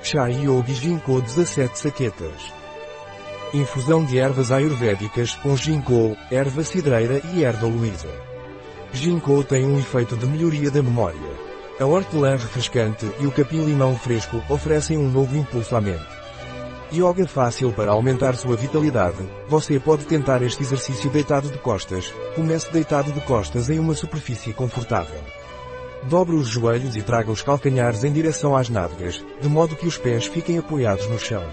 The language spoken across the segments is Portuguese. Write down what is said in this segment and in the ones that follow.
Chá Yogi Ginkgo 17 saquetas. Infusão de ervas ayurvédicas com ginkgo, erva cidreira e erva luísa. Ginkgo tem um efeito de melhoria da memória. A hortelã refrescante e o capim-limão fresco oferecem um novo impulso à mente. Yoga fácil para aumentar sua vitalidade. Você pode tentar este exercício deitado de costas. Comece deitado de costas em uma superfície confortável. Dobre os joelhos e traga os calcanhares em direção às nádegas, de modo que os pés fiquem apoiados no chão.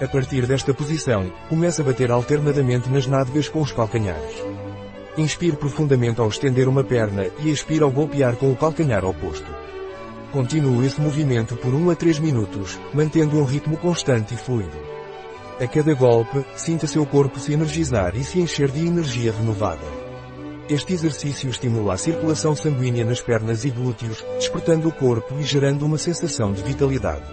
A partir desta posição, comece a bater alternadamente nas nádegas com os calcanhares. Inspire profundamente ao estender uma perna e expire ao golpear com o calcanhar oposto. Continue esse movimento por 1 a 3 minutos, mantendo um ritmo constante e fluido. A cada golpe, sinta seu corpo se energizar e se encher de energia renovada. Este exercício estimula a circulação sanguínea nas pernas e glúteos, despertando o corpo e gerando uma sensação de vitalidade.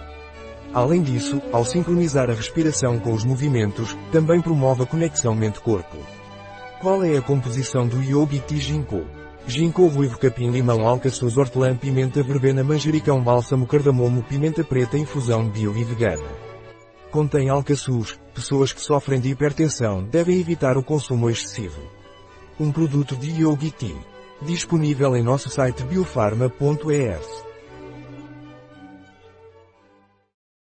Além disso, ao sincronizar a respiração com os movimentos, também promove a conexão mente-corpo. Qual é a composição do Yogi Tea Ginkgo? Ginkgo ruivo capim limão alcaçuz hortelã pimenta verbena manjericão bálsamo cardamomo pimenta preta infusão bio e vegana. Contém alcaçuz, pessoas que sofrem de hipertensão devem evitar o consumo excessivo. Um produto de Yogi Tea. Disponível em nosso site biofarma.es.